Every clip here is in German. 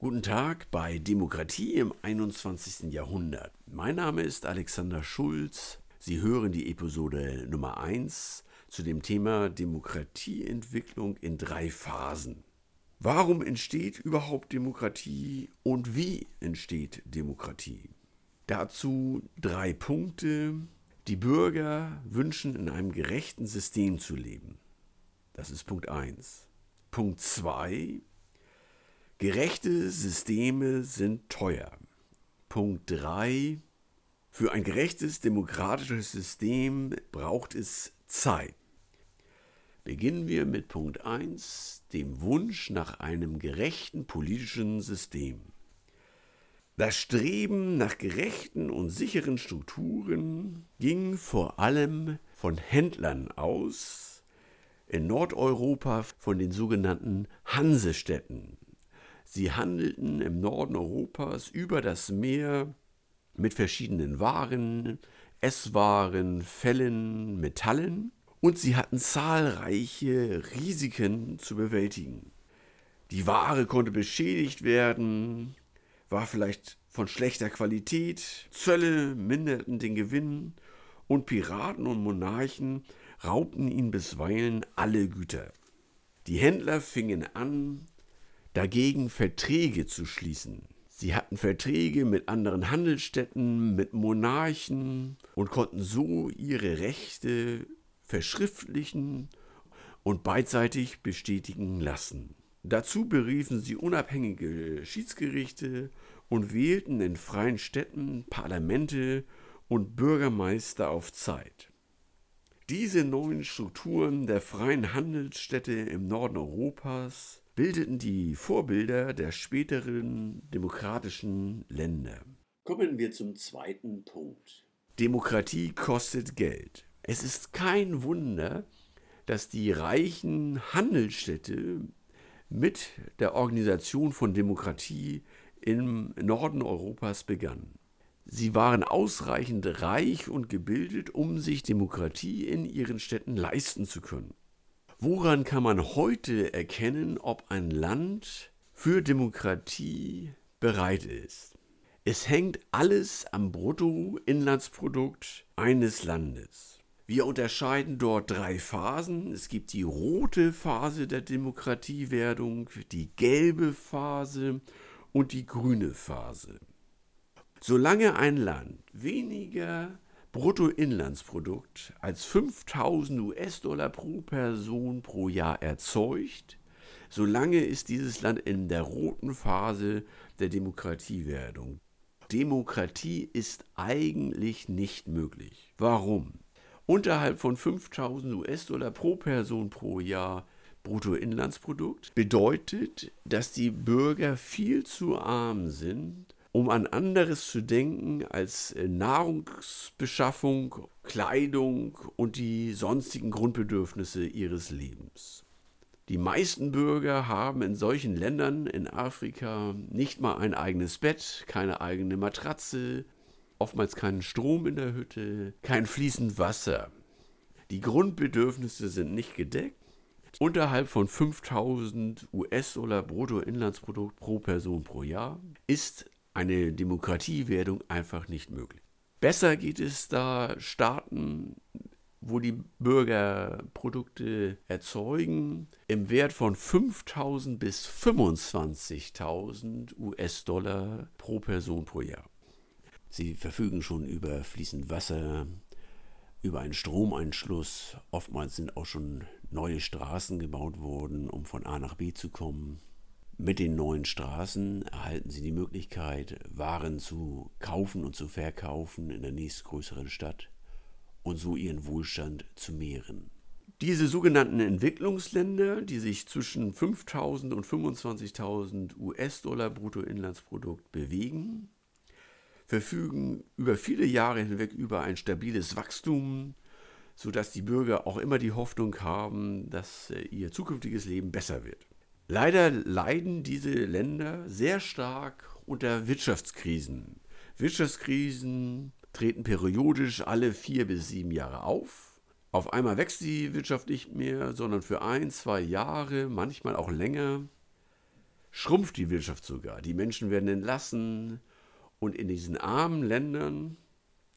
Guten Tag bei Demokratie im 21. Jahrhundert. Mein Name ist Alexander Schulz. Sie hören die Episode Nummer 1 zu dem Thema Demokratieentwicklung in drei Phasen. Warum entsteht überhaupt Demokratie und wie entsteht Demokratie? Dazu drei Punkte. Die Bürger wünschen in einem gerechten System zu leben. Das ist Punkt 1. Punkt 2. Gerechte Systeme sind teuer. Punkt 3. Für ein gerechtes demokratisches System braucht es Zeit. Beginnen wir mit Punkt 1, dem Wunsch nach einem gerechten politischen System. Das Streben nach gerechten und sicheren Strukturen ging vor allem von Händlern aus, in Nordeuropa von den sogenannten Hansestädten. Sie handelten im Norden Europas über das Meer mit verschiedenen Waren, Esswaren, Fellen, Metallen und sie hatten zahlreiche Risiken zu bewältigen. Die Ware konnte beschädigt werden, war vielleicht von schlechter Qualität, Zölle minderten den Gewinn und Piraten und Monarchen raubten ihnen bisweilen alle Güter. Die Händler fingen an, dagegen Verträge zu schließen. Sie hatten Verträge mit anderen Handelsstädten, mit Monarchen und konnten so ihre Rechte verschriftlichen und beidseitig bestätigen lassen. Dazu beriefen sie unabhängige Schiedsgerichte und wählten in freien Städten Parlamente und Bürgermeister auf Zeit. Diese neuen Strukturen der freien Handelsstädte im Norden Europas bildeten die Vorbilder der späteren demokratischen Länder. Kommen wir zum zweiten Punkt. Demokratie kostet Geld. Es ist kein Wunder, dass die reichen Handelsstädte mit der Organisation von Demokratie im Norden Europas begannen. Sie waren ausreichend reich und gebildet, um sich Demokratie in ihren Städten leisten zu können. Woran kann man heute erkennen, ob ein Land für Demokratie bereit ist? Es hängt alles am Bruttoinlandsprodukt eines Landes. Wir unterscheiden dort drei Phasen. Es gibt die rote Phase der Demokratiewerdung, die gelbe Phase und die grüne Phase. Solange ein Land weniger Bruttoinlandsprodukt als 5000 US-Dollar pro Person pro Jahr erzeugt, solange ist dieses Land in der roten Phase der Demokratiewerdung. Demokratie ist eigentlich nicht möglich. Warum? unterhalb von 5000 US-Dollar pro Person pro Jahr Bruttoinlandsprodukt bedeutet, dass die Bürger viel zu arm sind, um an anderes zu denken als äh, Nahrungsbeschaffung, Kleidung und die sonstigen Grundbedürfnisse ihres Lebens. Die meisten Bürger haben in solchen Ländern in Afrika nicht mal ein eigenes Bett, keine eigene Matratze, oftmals keinen Strom in der Hütte, kein fließend Wasser. Die Grundbedürfnisse sind nicht gedeckt. Unterhalb von 5000 US-Dollar Bruttoinlandsprodukt pro Person pro Jahr ist eine Demokratiewerdung einfach nicht möglich. Besser geht es da Staaten, wo die Bürger Produkte erzeugen, im Wert von 5000 bis 25.000 US-Dollar pro Person pro Jahr. Sie verfügen schon über fließend Wasser, über einen Stromeinschluss. Oftmals sind auch schon neue Straßen gebaut worden, um von A nach B zu kommen. Mit den neuen Straßen erhalten Sie die Möglichkeit, Waren zu kaufen und zu verkaufen in der nächstgrößeren Stadt und so Ihren Wohlstand zu mehren. Diese sogenannten Entwicklungsländer, die sich zwischen 5.000 und 25.000 US-Dollar Bruttoinlandsprodukt bewegen, verfügen über viele Jahre hinweg über ein stabiles Wachstum, sodass die Bürger auch immer die Hoffnung haben, dass äh, ihr zukünftiges Leben besser wird. Leider leiden diese Länder sehr stark unter Wirtschaftskrisen. Wirtschaftskrisen treten periodisch alle vier bis sieben Jahre auf. Auf einmal wächst die Wirtschaft nicht mehr, sondern für ein, zwei Jahre, manchmal auch länger, schrumpft die Wirtschaft sogar. Die Menschen werden entlassen und in diesen armen Ländern,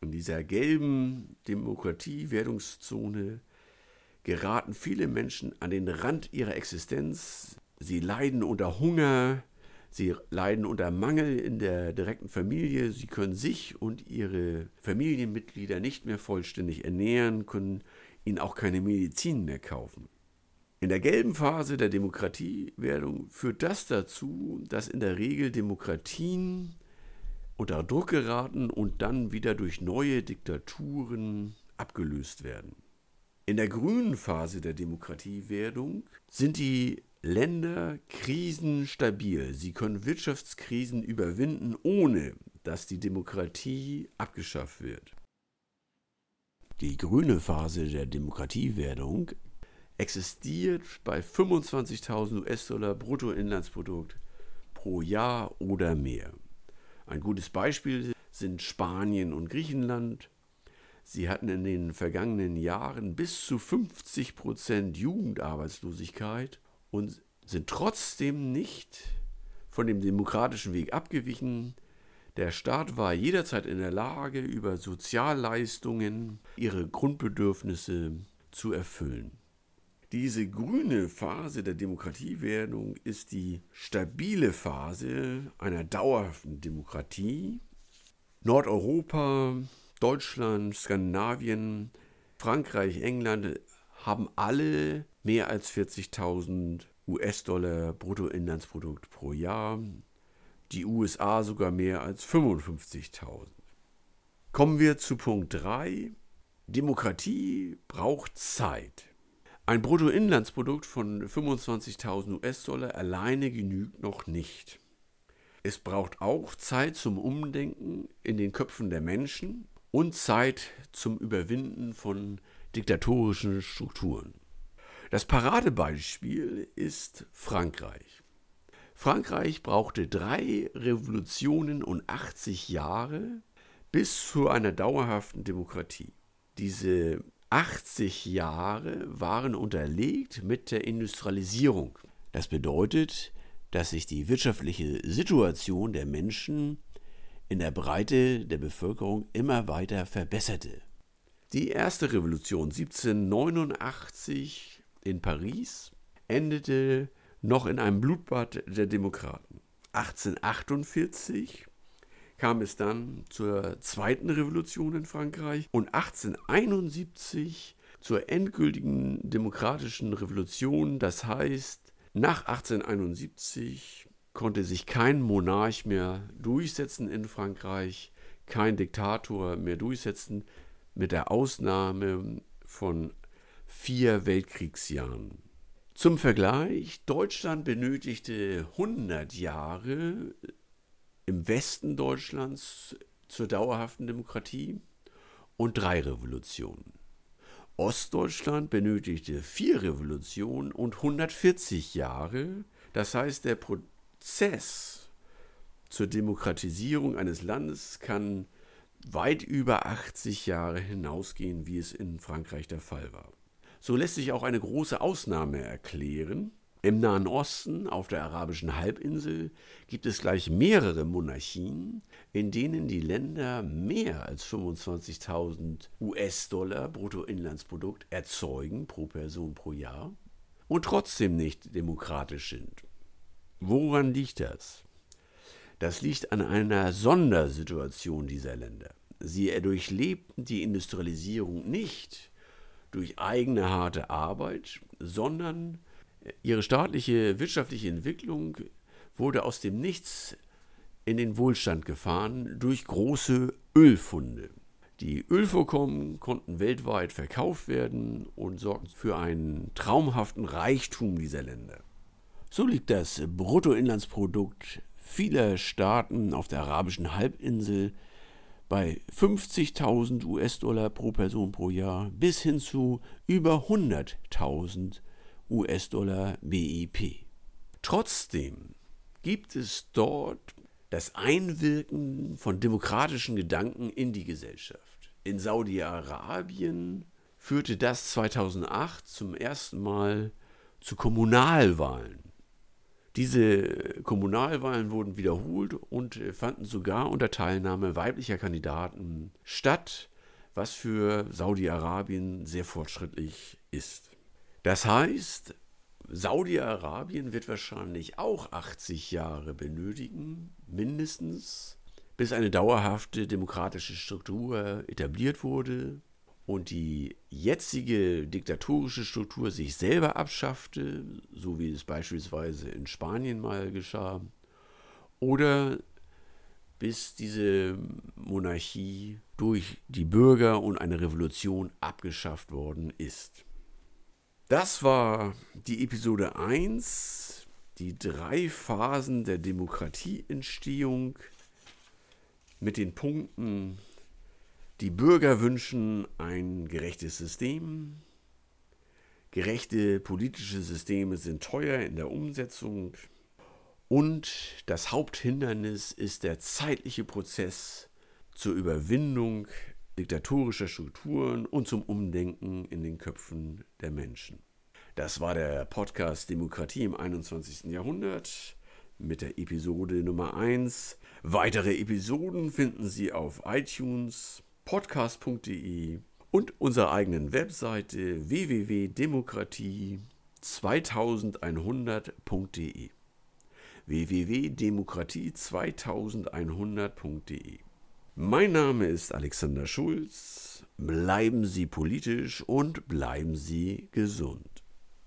in dieser gelben Demokratie-Wertungszone, geraten viele Menschen an den Rand ihrer Existenz. Sie leiden unter Hunger, sie leiden unter Mangel in der direkten Familie, sie können sich und ihre Familienmitglieder nicht mehr vollständig ernähren, können ihnen auch keine Medizin mehr kaufen. In der gelben Phase der Demokratiewerdung führt das dazu, dass in der Regel Demokratien unter Druck geraten und dann wieder durch neue Diktaturen abgelöst werden. In der grünen Phase der Demokratiewerdung sind die Länder krisenstabil. Sie können Wirtschaftskrisen überwinden, ohne dass die Demokratie abgeschafft wird. Die grüne Phase der Demokratiewerdung existiert bei 25.000 US-Dollar Bruttoinlandsprodukt pro Jahr oder mehr. Ein gutes Beispiel sind Spanien und Griechenland. Sie hatten in den vergangenen Jahren bis zu 50 Prozent Jugendarbeitslosigkeit und sind trotzdem nicht von dem demokratischen Weg abgewichen. Der Staat war jederzeit in der Lage, über Sozialleistungen ihre Grundbedürfnisse zu erfüllen. Diese grüne Phase der Demokratiewerdung ist die stabile Phase einer dauerhaften Demokratie. Nordeuropa, Deutschland, Skandinavien, Frankreich, England haben alle mehr als 40.000 US-Dollar Bruttoinlandsprodukt pro Jahr. Die USA sogar mehr als 55.000. Kommen wir zu Punkt 3. Demokratie braucht Zeit. Ein Bruttoinlandsprodukt von 25.000 US-Dollar alleine genügt noch nicht. Es braucht auch Zeit zum Umdenken in den Köpfen der Menschen und Zeit zum Überwinden von diktatorischen Strukturen. Das Paradebeispiel ist Frankreich. Frankreich brauchte drei Revolutionen und 80 Jahre bis zu einer dauerhaften Demokratie. Diese 80 Jahre waren unterlegt mit der Industrialisierung. Das bedeutet, dass sich die wirtschaftliche Situation der Menschen in der Breite der Bevölkerung immer weiter verbesserte. Die erste Revolution 1789 in Paris endete noch in einem Blutbad der Demokraten. 1848 kam es dann zur zweiten Revolution in Frankreich und 1871 zur endgültigen demokratischen Revolution. Das heißt, nach 1871 konnte sich kein Monarch mehr durchsetzen in Frankreich, kein Diktator mehr durchsetzen, mit der Ausnahme von vier Weltkriegsjahren. Zum Vergleich, Deutschland benötigte 100 Jahre im Westen Deutschlands zur dauerhaften Demokratie und drei Revolutionen. Ostdeutschland benötigte vier Revolutionen und 140 Jahre. Das heißt, der Prozess zur Demokratisierung eines Landes kann weit über 80 Jahre hinausgehen, wie es in Frankreich der Fall war. So lässt sich auch eine große Ausnahme erklären, im Nahen Osten, auf der arabischen Halbinsel, gibt es gleich mehrere Monarchien, in denen die Länder mehr als 25.000 US-Dollar Bruttoinlandsprodukt erzeugen pro Person pro Jahr und trotzdem nicht demokratisch sind. Woran liegt das? Das liegt an einer Sondersituation dieser Länder. Sie durchlebten die Industrialisierung nicht durch eigene harte Arbeit, sondern Ihre staatliche wirtschaftliche Entwicklung wurde aus dem Nichts in den Wohlstand gefahren durch große Ölfunde. Die Ölvorkommen konnten weltweit verkauft werden und sorgten für einen traumhaften Reichtum dieser Länder. So liegt das Bruttoinlandsprodukt vieler Staaten auf der arabischen Halbinsel bei 50.000 US-Dollar pro Person pro Jahr bis hin zu über 100.000 US-Dollar BIP. Trotzdem gibt es dort das Einwirken von demokratischen Gedanken in die Gesellschaft. In Saudi-Arabien führte das 2008 zum ersten Mal zu Kommunalwahlen. Diese Kommunalwahlen wurden wiederholt und fanden sogar unter Teilnahme weiblicher Kandidaten statt, was für Saudi-Arabien sehr fortschrittlich ist. Das heißt, Saudi-Arabien wird wahrscheinlich auch 80 Jahre benötigen, mindestens, bis eine dauerhafte demokratische Struktur etabliert wurde und die jetzige diktatorische Struktur sich selber abschaffte, so wie es beispielsweise in Spanien mal geschah, oder bis diese Monarchie durch die Bürger und eine Revolution abgeschafft worden ist. Das war die Episode 1, die drei Phasen der Demokratieentstehung mit den Punkten, die Bürger wünschen ein gerechtes System, gerechte politische Systeme sind teuer in der Umsetzung und das Haupthindernis ist der zeitliche Prozess zur Überwindung diktatorischer Strukturen und zum Umdenken in den Köpfen der Menschen. Das war der Podcast Demokratie im 21. Jahrhundert mit der Episode Nummer 1. Weitere Episoden finden Sie auf iTunes, podcast.de und unserer eigenen Webseite www.demokratie2100.de www.demokratie2100.de mein Name ist Alexander Schulz. Bleiben Sie politisch und bleiben Sie gesund.